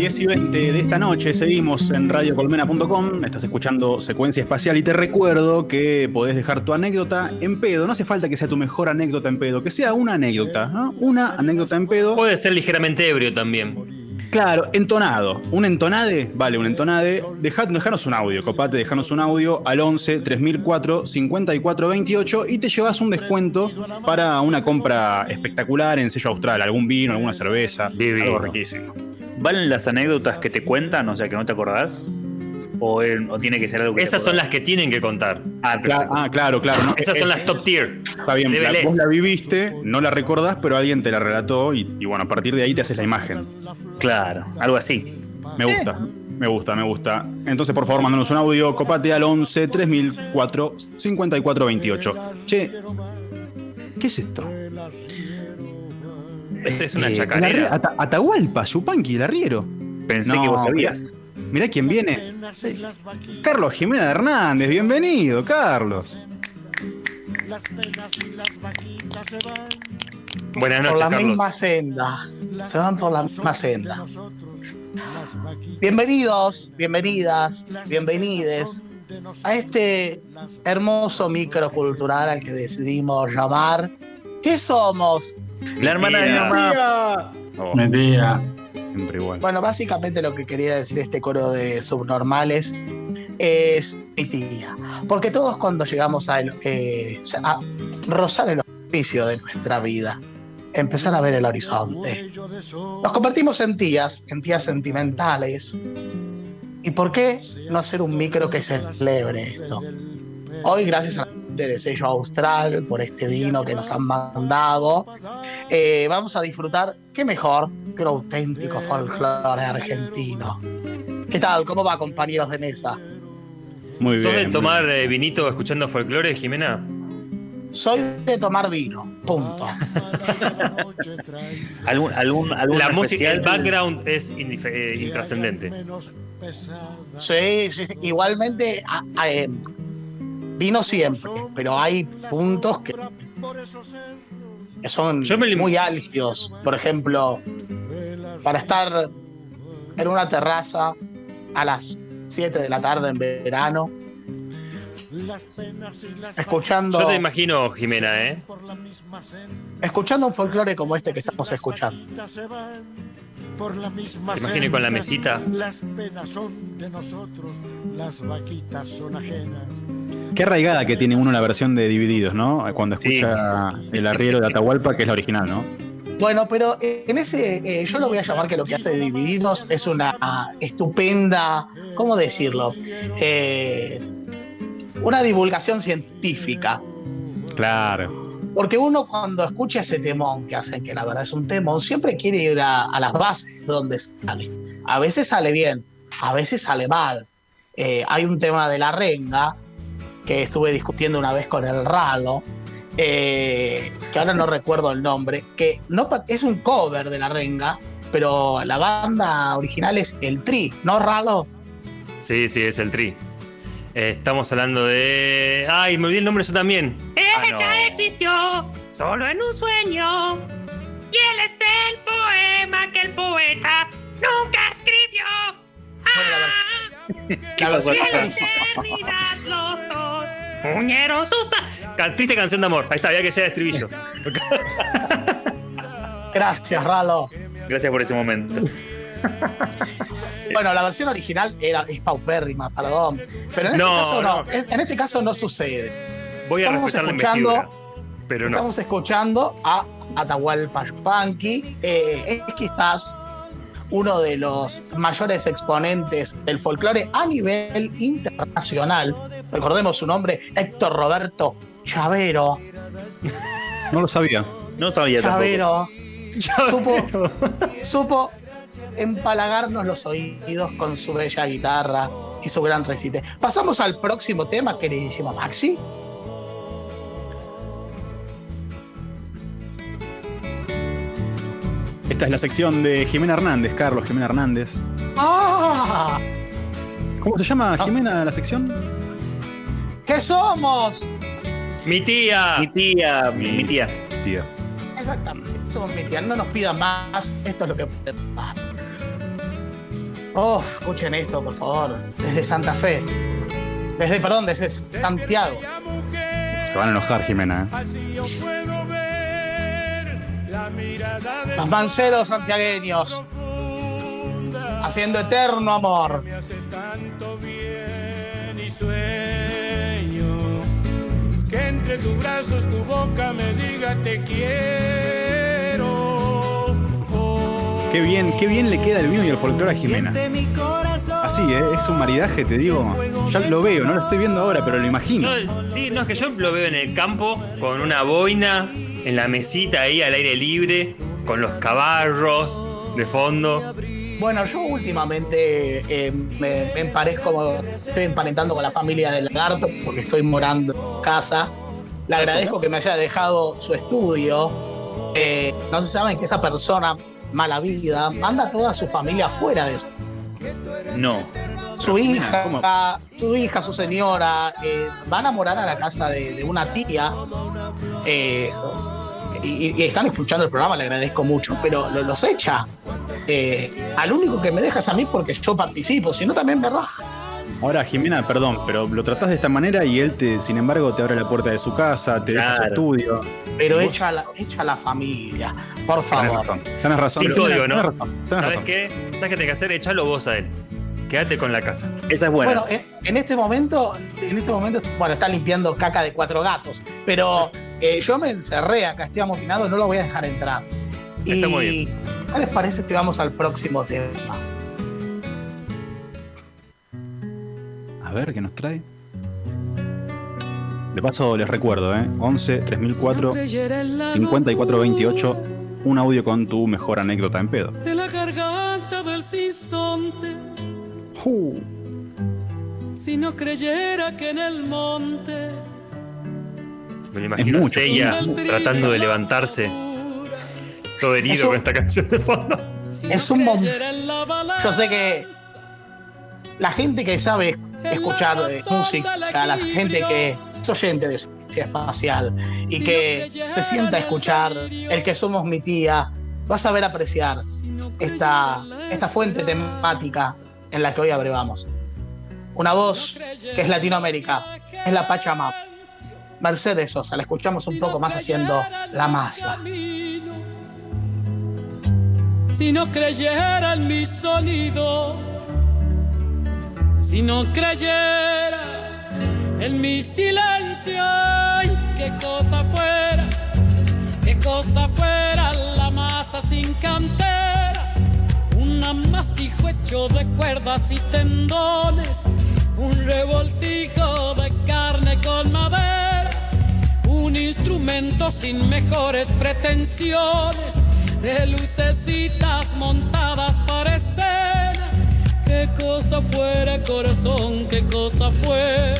10 y 20 de esta noche seguimos en radiocolmena.com. Estás escuchando Secuencia Espacial y te recuerdo que podés dejar tu anécdota en pedo. No hace falta que sea tu mejor anécdota en pedo, que sea una anécdota, ¿no? Una anécdota en pedo. Puede ser ligeramente ebrio también. Claro, entonado. Un entonade, vale, un entonade. Dejad, dejanos un audio, copate, dejanos un audio al 11 3004 54 28 y te llevas un descuento para una compra espectacular en sello austral, algún vino, alguna cerveza, Divino. algo riquísimo. ¿Valen las anécdotas que te cuentan, o sea, que no te acordás? ¿O, tiene que ser algo que te Esas son las que tienen que contar. Ah, ah, claro, claro. no, Esas son las top tier. Está bien, la- vos la viviste, no la recordás, pero alguien te la relató y, y bueno, a partir de ahí te haces la imagen. Claro, algo así. Me gusta, me gusta, me gusta. Entonces, por favor, mándanos un audio, copate al 11 3004 54 28. Che, ¿qué es esto? Esa es una Eh, chacarera. Ata- Atahualpa, Yupanqui, el arriero. Pensé No, que vos sabías. Mirá quién viene. Carlos Jiménez Hernández, bienvenido, Carlos. Buenas por noches, la Carlos. misma senda. Se van por la misma senda. Bienvenidos, bienvenidas, bienvenides a este hermoso microcultural al que decidimos llamar. ¿Qué somos? La hermana de mi mamá. Oh, Mentira. siempre igual. Bueno, básicamente lo que quería decir este coro de subnormales es mi tía. Porque todos cuando llegamos a, el- eh, a rozar el oficio de nuestra vida, empezar a ver el horizonte, nos convertimos en tías, en tías sentimentales. ¿Y por qué no hacer un micro que celebre esto? Hoy, gracias a la gente de Sello Austral por este vino que nos han mandado, eh, vamos a disfrutar, qué mejor que un auténtico folclore argentino. ¿Qué tal? ¿Cómo va, compañeros de mesa? Muy bien. ¿Sos de tomar eh, vinito escuchando folclore, Jimena? Soy de tomar vino, punto. ¿Algún, algún, algún La música, el background es eh, intrascendente. Sí, sí, igualmente a- a, eh, vino siempre, pero hay puntos que, que son me muy álgidos. Por ejemplo, para estar en una terraza a las 7 de la tarde en verano, escuchando, Yo te imagino, Jimena, ¿eh? escuchando un folclore como este que estamos escuchando. Te imagino con la mesita. Las penas son de nosotros, las vaquitas son ajenas. Qué arraigada que tiene uno la versión de Divididos, ¿no? Cuando Sí. escucha el arriero de Atahualpa, que es la original, ¿no? Bueno, pero en ese, eh, yo lo voy a llamar que lo que hace de Divididos es una estupenda, ¿cómo decirlo? Eh, una divulgación científica. Claro. Porque uno cuando escucha ese temón, que hacen que la verdad es un temón, siempre quiere ir a, a las bases de donde sale. A veces sale bien, a veces sale mal. Eh, hay un tema de la renga que estuve discutiendo una vez con el Ralo, eh, que ahora no recuerdo el nombre, que no es un cover de la renga, pero la banda original es el Tri, ¿no, Ralo? Sí, sí, es el tri. Eh, estamos hablando de. ¡Ay, me olvidé el nombre yo también! Ah, no. existió solo en un sueño. Y él es el poema que el poeta nunca escribió. Versión- Y en la eternidad los dos unieron sus... a- Ca- Triste canción de amor. Ahí está, había que llegar a estribillo. Gracias, Ralo. Gracias por ese momento. Bueno, la versión original era, es paupérrima, perdón. Pero en este No, caso no. no. En este caso no sucede. Voy a Estamos la escuchando-. Pero no. Estamos escuchando a Atahualpa Yupanqui. Eh, es quizás uno de los mayores exponentes del folclore a nivel internacional. Recordemos su nombre, Héctor Roberto Chavero. No lo sabía. No sabía tampoco. Chavero. Supo, supo empalagarnos los oídos con su bella guitarra y su gran recite. Pasamos al próximo tema, queridísimo Maxi. Esta es la sección de Jimena Hernández, Carlos Jimena Hernández. ¡Ah! ¿Cómo se llama Jimena la sección? ¿Qué somos? ¡Mi tía! Mi tía, mi, mi tía. Tío. Exactamente. Somos mi tía. No nos pidan más. Esto es lo que dar. Oh, escuchen esto, por favor. Desde Santa Fe. Desde, perdón, desde Santiago. Se van a enojar, Jimena. ¿eh? Los manceros santiagueños. Haciendo eterno amor. que entre tus brazos tu boca me diga te quiero. Qué bien, qué bien le queda el vino y el folclore a Jimena. Así, ¿eh? es un maridaje, te digo. Ya lo veo, no lo estoy viendo ahora, pero lo imagino. Yo- sí, no, es que yo lo veo en el campo con una boina, en la mesita ahí al aire libre, con los caballos de fondo. Bueno, yo últimamente eh, me, me emparezco, estoy emparentando con la familia del lagarto porque estoy morando en casa. Le agradezco que me haya dejado su estudio. Eh, no se saben que esa persona, mala vida, manda a toda su familia fuera de su, No. su hija, su hija, su señora, eh, van a morar a la casa de, de una tía. eh, y, y están escuchando el programa, le agradezco mucho, pero lo- los echa. Eh, al único que me deja es a mí porque yo participo, si no también me raja. Ahora, Jimena, perdón, pero lo tratás de esta manera y él, te, sin embargo, te abre la puerta de su casa, te deja su estudio. Pero ¿Vos? echa a la, echa a la familia, por favor. razón. Tenés razón. Sin código, ¿no? Tenés razón. tenés ¿Sabes razón. qué? ¿Sabes qué tenés que hacer? Echalo vos a él. Quédate con la casa. Esa es buena. Bueno, en, en este momento, en este momento, bueno, está limpiando caca de cuatro gatos, pero eh, yo me encerré acá, estoy amotinado, no lo voy a dejar entrar. Está muy Y, ¿qué les parece que vamos al próximo tema? A ver, ¿qué nos trae? De paso, les recuerdo, ¿eh? 11 3004 5428 un audio con tu mejor anécdota en pedo. de la garganta del sinsonte, Uh, si no creyera que en el monte Me lo imagino a mucho. Seiya el brillo tratando de levantarse, todo herido Eso- con esta canción de fondo. si Es no un la Yo sé que la gente que sabe escuchar eh, música, la gente que es oyente de ciencia espacial y que se sienta a escuchar el que somos mi tía, va a saber apreciar esta, esta fuente temática en la que hoy abrevamos. Una voz que es Latinoamérica, es la Pachamama. Mercedes Sosa, la escuchamos un poco más haciendo la masa. Si no creyera en mi sonido, si no creyera en mi silencio, qué cosa fuera, qué cosa fuera la masa sin cantera, un amasijo hecho de cuerdas y tendones, un revoltijo de carne con madera, un instrumento sin mejores pretensiones, de lucecitas montadas para escena. Qué cosa fuera, corazón, qué cosa fuera.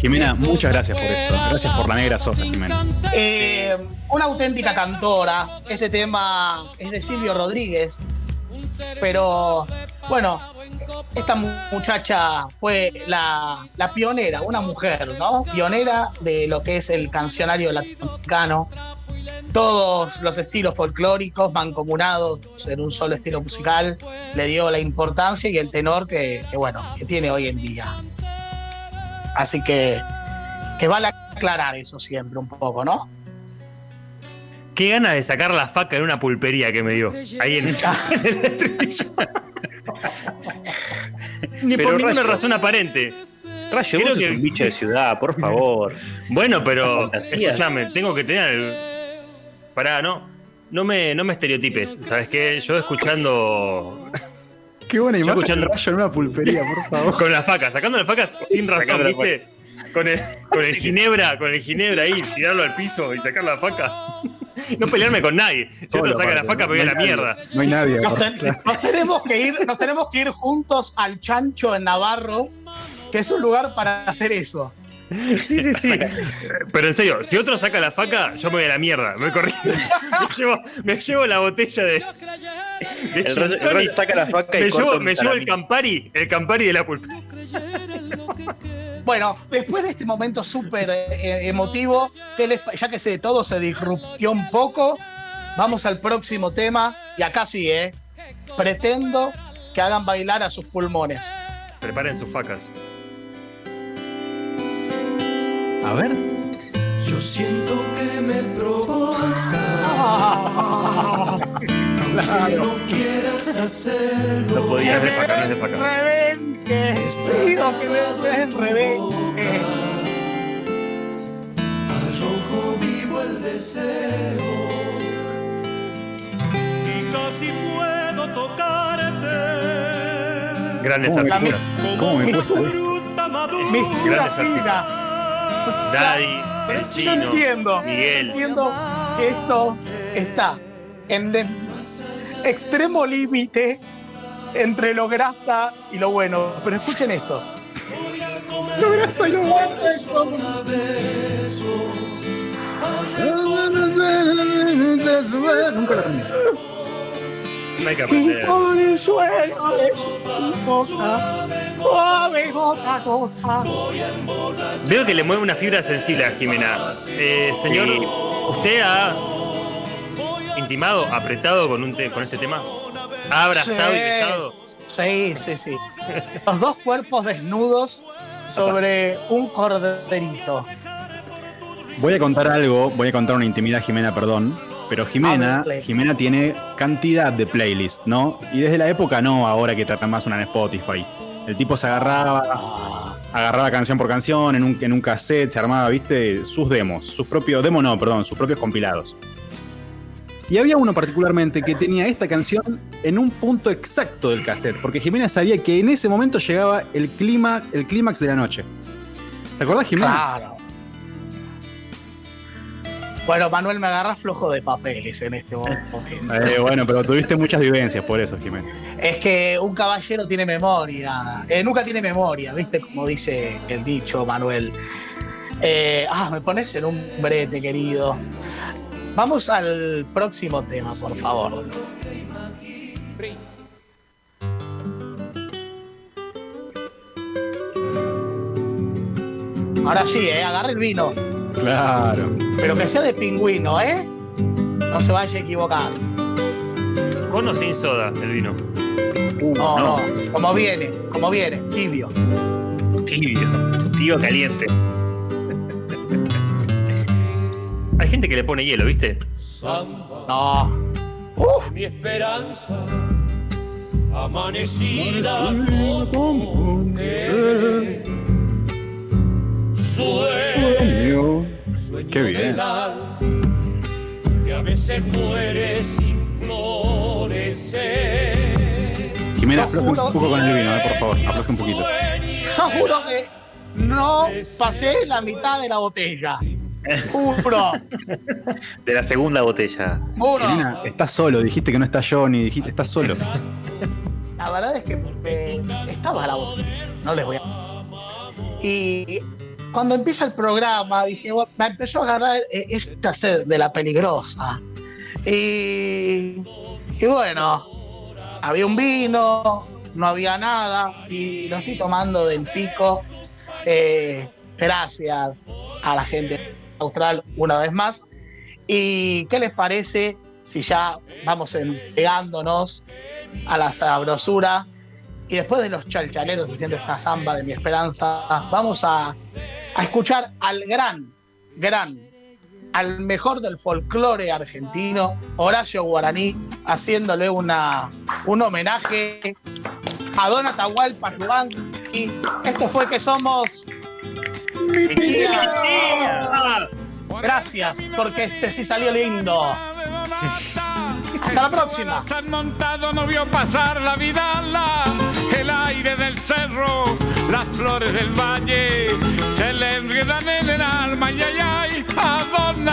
Jimena, muchas gracias por esto. Gracias por la negra Sosa, Jimena. Eh, una auténtica cantora. Este tema es de Silvio Rodríguez. Pero bueno, esta mu- muchacha fue la, la pionera, una mujer, ¿no? Pionera de lo que es el cancionario latinoamericano. Todos los estilos folclóricos mancomunados en un solo estilo musical le dio la importancia y el tenor que, que, bueno, que tiene hoy en día. Así que, que vale aclarar eso siempre un poco, ¿no? Qué ganas de sacar la faca en una pulpería que me dio. Ahí en el, en el estribillo. Ni Pero por ninguna Rayo- razón aparente. Rayo, creo vos sos que- un bicho de ciudad, por favor. Bueno, pero escúchame, tengo que tener. el- Pará, no. No me, no me estereotipes. ¿Sabes qué? Yo escuchando. Qué buena Yo imagen escuchando- de rayo en una pulpería, por favor. Con las facas, sacando las facas sin razón, ¿viste? Con el, con el ginebra, con el ginebra ahí, tirarlo al piso y sacar la faca. No pelearme con nadie. Si otro saca la faca, no pegué hay la nadie. mierda. No hay nadie. Nos, ten- nos tenemos que ir, nos tenemos que ir juntos al Chancho en Navarro, que es un lugar para hacer eso. Sí, sí, sí. Pero en serio, si otro saca la faca, yo me voy a la mierda. Me corrí. Me llevo, me llevo la botella de. de El gin Rayo, el tonic. Rayo saca la faca y Me llevo, un me llevo el. Campari, el Campari de la pulpería. Bueno, después de este momento súper eh, emotivo, ¿qué les ya que se, todo se disruptió un poco, vamos al próximo tema. Y acá sí, ¿eh? Pretendo que hagan bailar a sus pulmones. Preparen sus facas. A ver. Yo siento que me provoca. Que no quieras hacerlo. No podía de faca, no es de faca. Rebenque, digo que me den rebenque. Arrojo vivo el deseo. Y casi puedo tocarte. Grandes ¿Cómo me artistas. ¿Cómo me Como cuesta? fruta madura. Mistura Grandes fina. O sea, Daddy, Yo entiendo, Miguel. entiendo que esto está en el extremo límite entre lo grasa y lo bueno. Pero escuchen esto. Lo grasa y lo bueno. Nunca lo aprendí. No hay que Y con el suelo de su boca, suave gota gota. Veo que le mueve una fibra sensible a Jimena. Eh, señor, Sí. ¿usted ha intimado, apretado con, un te- con este tema? ¿Ha abrazado Sí. y besado? Sí, sí, sí. Los dos cuerpos desnudos sobre un corderito. Voy a contar algo, voy a contar una intimidad, Jimena, perdón. Pero Jimena, Hable. Jimena tiene cantidad de playlists, ¿no? Y desde la época no, ahora que tratan más una en Spotify. El tipo se agarraba, agarraba canción por canción en un, en un cassette, se armaba, viste, sus demos, sus propios, demos no, perdón, sus propios compilados. Y había uno particularmente que tenía esta canción en un punto exacto del cassette, porque Jimena sabía que en ese momento llegaba el clima, el clímax de la noche. ¿Te acordás, Jimena? Claro. Bueno, Manuel me agarra flojo de papeles en este momento. Eh, bueno, pero tuviste muchas vivencias por eso, Jimena. Es que un caballero tiene memoria. Eh, nunca tiene memoria, ¿viste? Como dice el dicho, Manuel. Eh, ah, me pones en un brete, querido. Vamos al próximo tema, por favor. Ahora sí, ¿eh? Agarra el vino. Claro. Pero que sea de pingüino, ¿eh? No se vaya a equivocar. ¿Con o sin soda el vino? No, no. Como viene, como viene, tibio. Tibio. Tibio caliente. Hay gente que le pone hielo, ¿viste? No. Uf, Mi esperanza amanecida con querer. Sueño, sueño Qué bien. que a veces muere sin florecer. Jimena, afloje un juro- poco con el vino, eh, por favor. Afloje un poquito. yo juro que no pasé la mitad de la botella. Juro, De la segunda botella. juro. Jimena, estás solo. Dijiste que no está Johnny. Dijiste, estás solo. La verdad es que eh, estaba la botella. No les voy a. Y cuando empieza el programa, dije, me empezó a agarrar eh, esta sed de la peligrosa. Y, y bueno, había un vino, no había nada, y lo estoy tomando del pico. Eh, gracias a la gente austral una vez más. ¿Y qué les parece si ya vamos entregándonos a la sabrosura? Y después de los chalchaleros haciendo esta samba de mi esperanza, vamos a, a escuchar al gran, gran, al mejor del folclore argentino, Horacio Guaraní, haciéndole una, un homenaje a Don Atahualpa y Esto fue que somos. Mi tía. Gracias, porque este sí salió lindo. Hasta la próxima. Han montado, no vio pasar la vidala, el aire del cerro, las flores del valle, se le enredan en el alma, y ay, ay, a Don